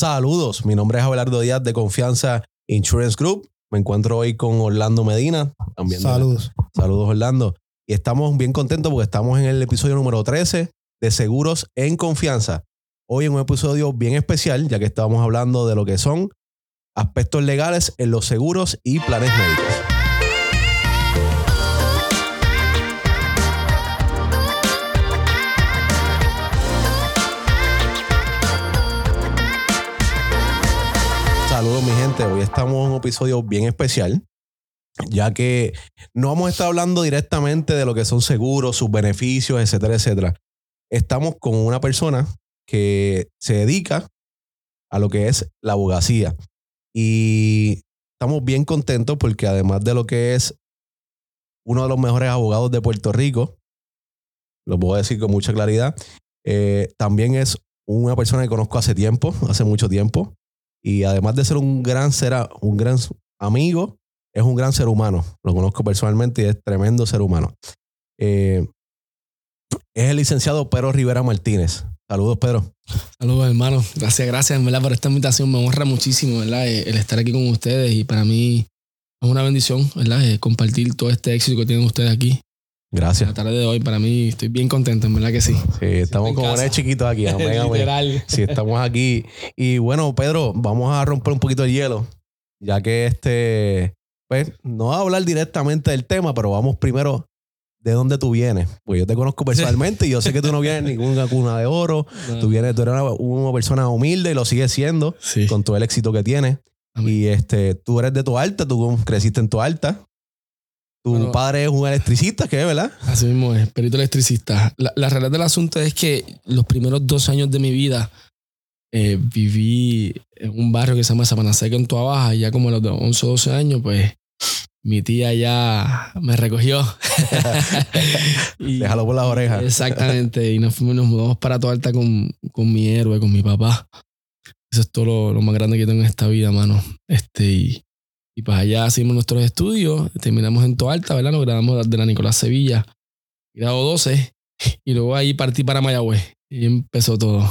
Saludos, mi nombre es Abelardo Díaz de Confianza Insurance Group. Me encuentro hoy con Orlando Medina. También Saludos. Saludos, Orlando. Y estamos bien contentos porque estamos en el episodio número 13 de Seguros en Confianza. Hoy en un episodio bien especial, ya que estábamos hablando de lo que son aspectos legales en los seguros y planes médicos. Estamos en un episodio bien especial, ya que no vamos a estar hablando directamente de lo que son seguros, sus beneficios, etcétera, etcétera. Estamos con una persona que se dedica a lo que es la abogacía. Y estamos bien contentos porque además de lo que es uno de los mejores abogados de Puerto Rico, lo puedo decir con mucha claridad, eh, también es una persona que conozco hace tiempo, hace mucho tiempo. Y además de ser un gran ser, un gran amigo, es un gran ser humano. Lo conozco personalmente y es tremendo ser humano. Eh, es el licenciado Pedro Rivera Martínez. Saludos, Pedro. Saludos, hermano. Gracias, gracias, ¿verdad? Por esta invitación. Me honra muchísimo, ¿verdad? Eh, el estar aquí con ustedes y para mí es una bendición, ¿verdad? Eh, compartir todo este éxito que tienen ustedes aquí. Gracias. La tarde de hoy, para mí, estoy bien contento, en verdad que sí. Sí, estamos como un chiquitos aquí. Literal. Sí, estamos aquí. Y bueno, Pedro, vamos a romper un poquito el hielo, ya que este, pues, no va a hablar directamente del tema, pero vamos primero de dónde tú vienes. Pues yo te conozco personalmente y yo sé que tú no vienes ninguna cuna de oro. Tú vienes, tú eres una, persona humilde y lo sigues siendo con todo el éxito que tienes. Y este, tú eres de tu alta, tú creciste en tu alta. Tu padre es un electricista, ¿qué, verdad? Así mismo es, perito electricista. La, la, realidad del asunto es que los primeros dos años de mi vida eh, viví en un barrio que se llama Sabanaseca en Tua Baja, y ya como a los 11 o 12 años, pues mi tía ya me recogió. Déjalo por las orejas. Exactamente, y nos fuimos, nos mudamos para Tua Alta con, con mi héroe, con mi papá. Eso es todo lo, lo, más grande que tengo en esta vida, mano. Este, y, y pues allá hicimos nuestros estudios, terminamos en Toalta, ¿verdad? Nos grabamos de la Nicolás Sevilla, grado 12, y luego ahí partí para Mayagüez. Y empezó todo.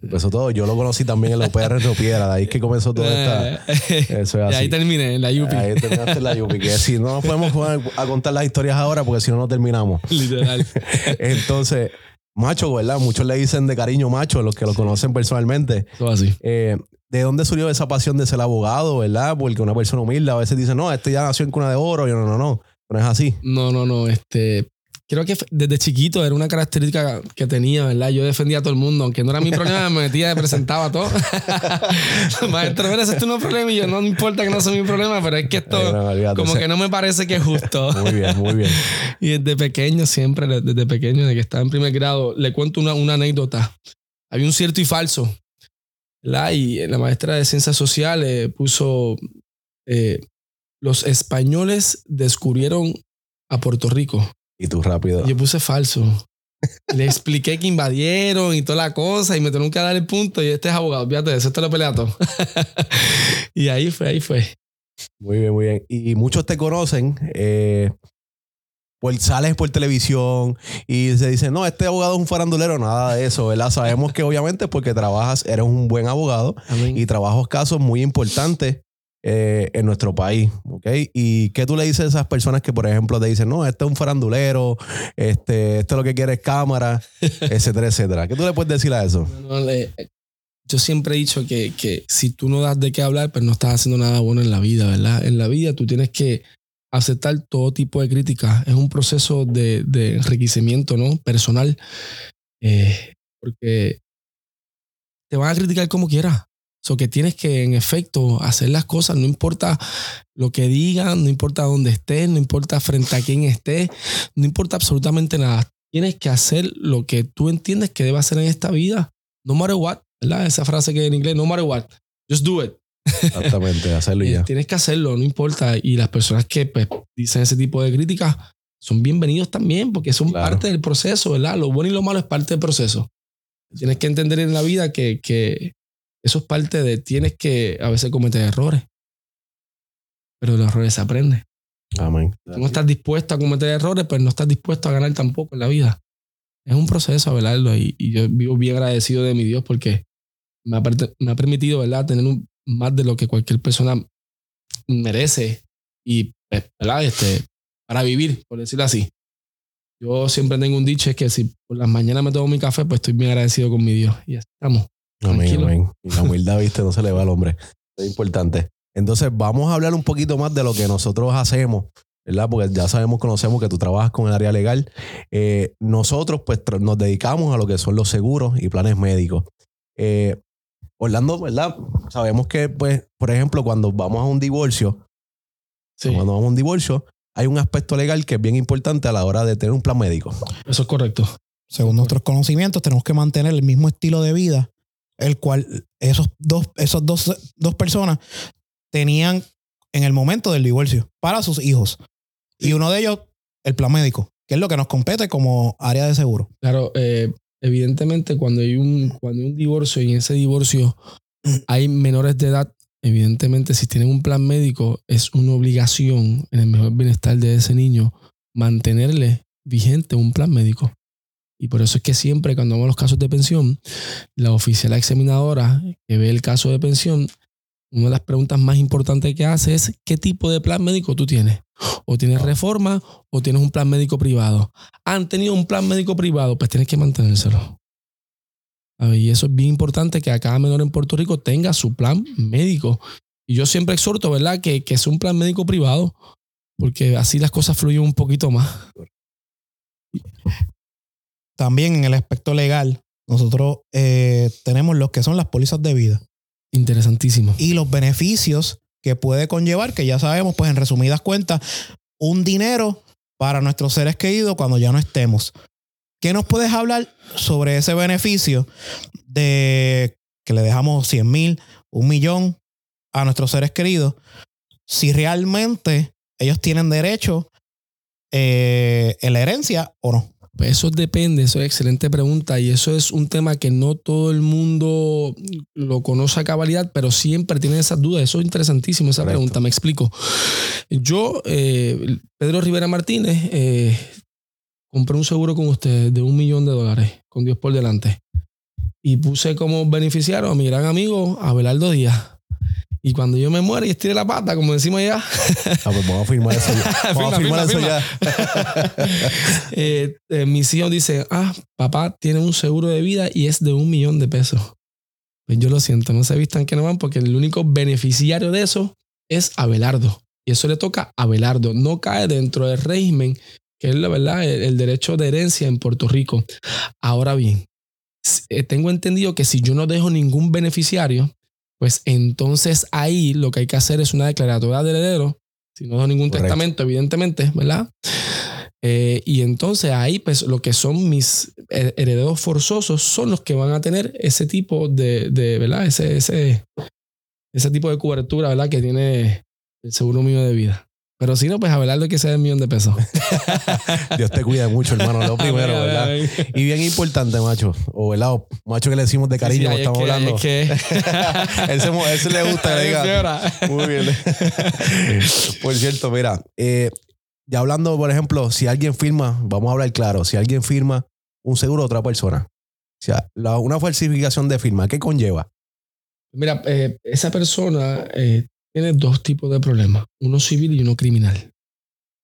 Empezó todo. Yo lo conocí también en la UPR de Piedra. De ahí es que comenzó todo esta. Eso es así. Y ahí terminé, en la Yupi. Ahí terminaste en la Yupi. Que si no nos podemos poner a contar las historias ahora porque si no, no terminamos. Literal. Entonces, macho, ¿verdad? Muchos le dicen de cariño macho, los que lo conocen personalmente. Todo así. Eh, ¿De dónde surgió esa pasión de ser abogado, verdad? Porque una persona humilde a veces dice, no, este ya nació en cuna de oro. Y no, no, no. No es así. No, no, no. Este, creo que desde chiquito era una característica que tenía, ¿verdad? Yo defendía a todo el mundo, aunque no era mi problema, me metía presentaba todo. Maestro, mira, ese es tu problema y yo no me importa que no sea mi problema, pero es que esto como que no me parece que es justo. muy bien, muy bien. y desde pequeño, siempre, desde pequeño, desde que estaba en primer grado, le cuento una, una anécdota. Había un cierto y falso la, y la maestra de ciencias sociales puso, eh, los españoles descubrieron a Puerto Rico. Y tú rápido. Yo puse falso. Le expliqué que invadieron y toda la cosa y me tuvieron que dar el punto y este es abogado, fíjate, eso te lo pelea todo. y ahí fue, ahí fue. Muy bien, muy bien. Y muchos te conocen eh, por, sales por televisión y se dice, no, este abogado es un farandulero, nada de eso, ¿verdad? Sabemos que obviamente porque trabajas, eres un buen abogado y trabajas casos muy importantes eh, en nuestro país, ¿ok? ¿Y qué tú le dices a esas personas que, por ejemplo, te dicen, no, este es un farandulero, este, esto es lo que quiere es cámara, etcétera, etcétera? ¿Qué tú le puedes decir a eso? yo siempre he dicho que, que si tú no das de qué hablar, pues no estás haciendo nada bueno en la vida, ¿verdad? En la vida tú tienes que aceptar todo tipo de críticas. Es un proceso de, de enriquecimiento ¿no? personal. Eh, porque te van a criticar como quieras. So que tienes que, en efecto, hacer las cosas, no importa lo que digan, no importa dónde estés, no importa frente a quién estés, no importa absolutamente nada. Tienes que hacer lo que tú entiendes que debe hacer en esta vida. No matter what. Esa frase que en inglés, no matter what, just do it. Exactamente, hacerlo ya. Tienes que hacerlo, no importa. Y las personas que pues, dicen ese tipo de críticas son bienvenidos también porque son parte del proceso, ¿verdad? Lo bueno y lo malo es parte del proceso. Tienes que entender en la vida que, que eso es parte de, tienes que a veces cometer errores, pero los errores se aprenden. Amén. no estás dispuesto a cometer errores, pues no estás dispuesto a ganar tampoco en la vida. Es un proceso, ¿verdad? Y, y yo vivo bien agradecido de mi Dios porque me ha, me ha permitido, ¿verdad?, tener un- más de lo que cualquier persona merece y, pues, ¿verdad?, este, para vivir, por decirlo así. Yo siempre tengo un dicho, es que si por las mañanas me tomo mi café, pues estoy bien agradecido con mi Dios. Y ya estamos. Amén, amén. Y la humildad, viste, no se le va al hombre. Es importante. Entonces, vamos a hablar un poquito más de lo que nosotros hacemos, ¿verdad? Porque ya sabemos, conocemos que tú trabajas con el área legal. Eh, nosotros, pues, nos dedicamos a lo que son los seguros y planes médicos. Eh, Orlando, ¿verdad? Sabemos que, pues, por ejemplo, cuando vamos a un divorcio, Sí, cuando vamos a un divorcio, hay un aspecto legal que es bien importante a la hora de tener un plan médico. eso es correcto. Según nuestros conocimientos, tenemos que mantener el mismo estilo de vida, el cual esos dos, esos dos, dos personas tenían en el momento del divorcio para sus hijos. Y uno de ellos, el plan médico, que es lo que nos compete como área de seguro. Claro, eh, evidentemente cuando hay, un, cuando un divorcio y en ese divorcio hay menores de edad, evidentemente si tienen un plan médico es una obligación en el mejor bienestar de ese niño mantenerle vigente un plan médico. Y por eso es que siempre cuando vamos a los casos de pensión, la oficial examinadora que ve el caso de pensión, una de las preguntas más importantes que hace es ¿qué tipo de plan médico tú tienes? O tienes reforma o tienes un plan médico privado han tenido un plan médico privado, pues tienes que mantenérselo. Y eso es bien importante que a cada menor en Puerto Rico tenga su plan médico. Y yo siempre exhorto, ¿verdad?, que, que sea un plan médico privado, porque así las cosas fluyen un poquito más. También en el aspecto legal, nosotros eh, tenemos lo que son las pólizas de vida Interesantísimo. y los beneficios que puede conllevar, que ya sabemos, pues en resumidas cuentas, un dinero para nuestros seres queridos cuando ya no estemos. ¿Qué nos puedes hablar sobre ese beneficio de que le dejamos 100 mil, un millón a nuestros seres queridos? Si realmente ellos tienen derecho eh, en la herencia o no. Pues eso depende, eso es excelente pregunta y eso es un tema que no todo el mundo lo conoce a cabalidad, pero siempre tienen esas dudas. Eso es interesantísimo, esa Correcto. pregunta, me explico. Yo, eh, Pedro Rivera Martínez, eh, compré un seguro con ustedes de un millón de dólares, con Dios por delante, y puse como beneficiario a mi gran amigo Abelardo Díaz. Y cuando yo me muera y estire la pata, como decimos allá, Ah, pues vamos a firmar eso ya. Vamos a Firma, firmar firma, eso ya. eh, eh, mis hijos dicen, ah, papá tiene un seguro de vida y es de un millón de pesos. Pues yo lo siento, no se vistan que no van porque el único beneficiario de eso es Abelardo. Y eso le toca a Abelardo. No cae dentro del régimen, que es la verdad, el, el derecho de herencia en Puerto Rico. Ahora bien, eh, tengo entendido que si yo no dejo ningún beneficiario, pues entonces ahí lo que hay que hacer es una declaratoria de heredero. Si no dejo ningún Correcto. testamento, evidentemente, ¿verdad? Eh, y entonces ahí, pues lo que son mis her- herederos forzosos son los que van a tener ese tipo de, de ¿verdad? Ese, ese, ese tipo de cobertura, ¿verdad? Que tiene el seguro mío de vida. Pero si no, pues Abelardo hay que sea el millón de pesos. Dios te cuida mucho, hermano. Lo primero, ¿verdad? Y bien importante, macho. O, ¿verdad? O macho que le decimos de cariño, Sí, sí, como es estamos que- hablando. es que- él, se, mo- él se le gusta, le diga. Muy bien. Por cierto, mira, eh, ya hablando, por ejemplo, si alguien firma, vamos a hablar claro, si alguien firma un seguro a otra persona, o sea, la- una falsificación de firma, ¿qué conlleva? Mira, eh, esa persona eh, tiene dos tipos de problemas, uno civil y uno criminal.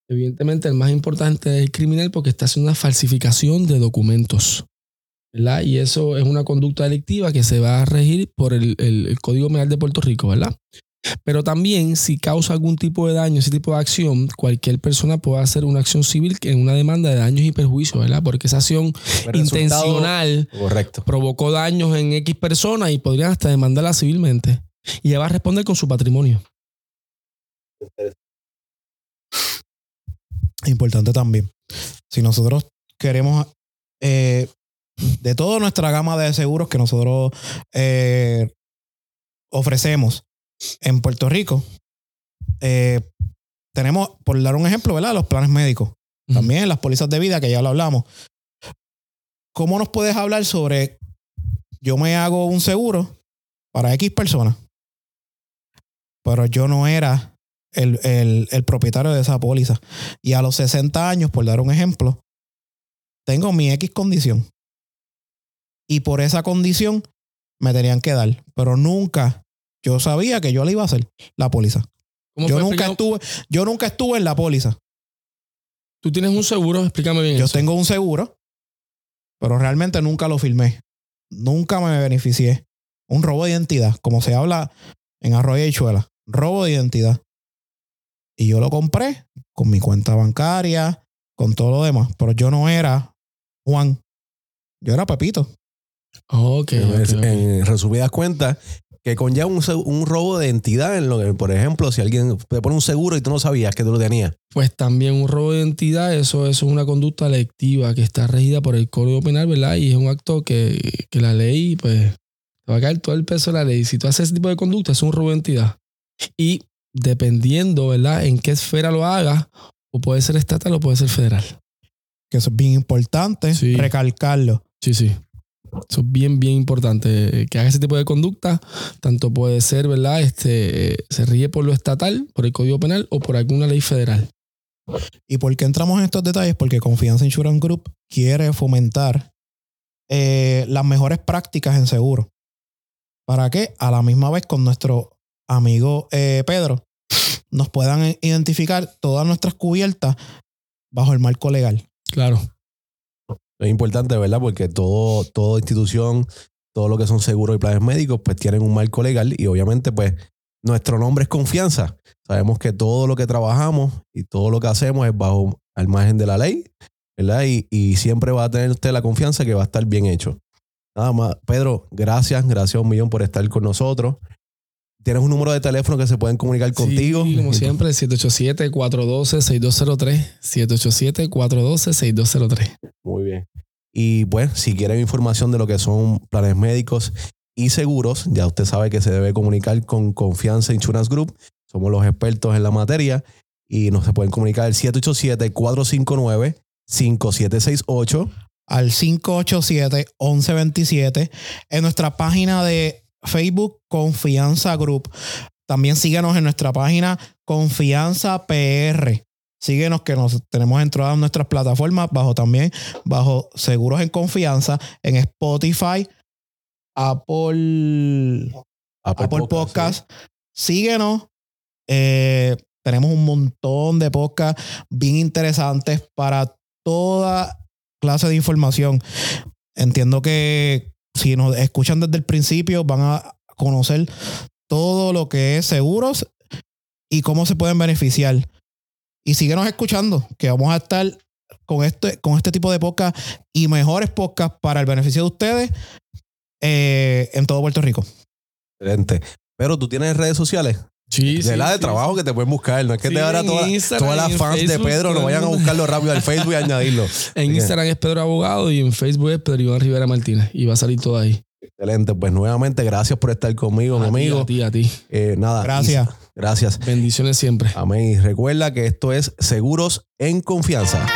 Evidentemente, el más importante es el criminal porque está haciendo una falsificación de documentos. ¿verdad? Y eso es una conducta delictiva que se va a regir por el, el- el Código Penal de Puerto Rico, ¿verdad? Pero también, si causa algún tipo de daño, ese tipo de acción, cualquier persona puede hacer una acción civil en una demanda de daños y perjuicios, ¿verdad? Porque esa acción intencional Correcto. provocó daños en X personas y podrían hasta demandarla civilmente. Y ella va a responder con su patrimonio. Importante también. Si nosotros queremos, eh, de toda nuestra gama de seguros que nosotros eh, ofrecemos en Puerto Rico, eh, tenemos, por dar un ejemplo, ¿verdad? Los planes médicos. También las pólizas de vida, que ya lo hablamos. ¿Cómo nos puedes hablar sobre yo me hago un seguro para X personas, pero yo no era el, el- el propietario de esa póliza? Y a los 60 años, por dar un ejemplo, tengo mi X condición. Y por esa condición, me tenían que dar. Pero nunca yo sabía que yo le iba a hacer la póliza. ¿Cómo Yo nunca, estuve, yo nunca estuve en la póliza. Tú tienes un seguro, explícame bien. Yo eso. tengo un seguro, pero realmente nunca lo firmé. Nunca me beneficié. Un robo de identidad, como se habla en Arroyo y Chuela. Robo de identidad. Y yo lo compré con mi cuenta bancaria, con todo lo demás. Pero yo no era Juan. Yo era Pepito. Ok. En resumidas cuentas, que conlleva un, un robo de identidad en lo que, por ejemplo, si alguien te pone un seguro y tú no sabías que tú lo tenías. Pues también un robo de identidad, eso, eso es una conducta lectiva que está regida por el Código Penal, ¿verdad? Y es un acto que, que la ley, pues, te va a caer todo el peso de la ley. Si tú haces ese tipo de conducta, es un robo de identidad. Y dependiendo, ¿verdad?, en qué esfera lo hagas, o puede ser estatal o puede ser federal. Que eso es bien importante Sí. recalcarlo. Sí, sí. Eso es bien, bien importante. eh, Que haga ese tipo de conducta, tanto puede ser, ¿verdad? Este, eh, se ríe por lo estatal, por el Código Penal o por alguna ley federal. ¿Y por qué entramos en estos detalles? Porque Confianza Insurance Group quiere fomentar eh, las mejores prácticas en seguro. ¿Para que A la misma vez con nuestro amigo eh, Pedro nos puedan identificar todas nuestras cubiertas bajo el marco legal. Claro. Es importante, ¿verdad? Porque todo, toda institución, todo lo que son seguros y planes médicos, pues tienen un marco legal y obviamente, pues, nuestro nombre es confianza. Sabemos que todo lo que trabajamos y todo lo que hacemos es bajo al margen de la ley, ¿verdad? Y, y siempre va a tener usted la confianza que va a estar bien hecho. Nada más. Pedro, gracias, gracias un millón por estar con nosotros. Tienes un número de teléfono que se pueden comunicar contigo. Sí, como siempre, 787-412-6203. 787-412-6203. Muy bien. Y pues, si quieren información de lo que son planes médicos y seguros, ya usted sabe que se debe comunicar con Confianza Insurance Group. Somos los expertos en la materia y nos se pueden comunicar al 787-459-5768. Al 587-1127 en nuestra página de Facebook Confianza Group. También síguenos en nuestra página Confianza PR. Síguenos que nos tenemos en todas nuestras plataformas, bajo también, bajo Seguros en Confianza, en Spotify, Apple, Apple, Podcast. Síguenos. Eh, tenemos un montón de podcasts bien interesantes para toda clase de información. Entiendo que si nos escuchan desde el principio van a conocer todo lo que es seguros y cómo se pueden beneficiar. Y síguenos escuchando, que vamos a estar con este, con este tipo de podcast y mejores podcasts para el beneficio de ustedes eh, en todo Puerto Rico. Excelente. Pero tú tienes redes sociales. Sí, de la de trabajo que te pueden buscar. No es que Sí, te ahora en todas, las fans de Pedro el vayan a buscarlo rápido al Facebook y añadirlo. En Así que- Instagram es Pedro Abogado y en Facebook es Pedro Iván Rivera Martínez. Y va a salir todo ahí. Excelente. Pues nuevamente, gracias por estar conmigo, mi A amigo. A ti, a ti. Eh, nada. Gracias. y- gracias. Bendiciones siempre. Amén. Y recuerda que esto es Seguros en Confianza.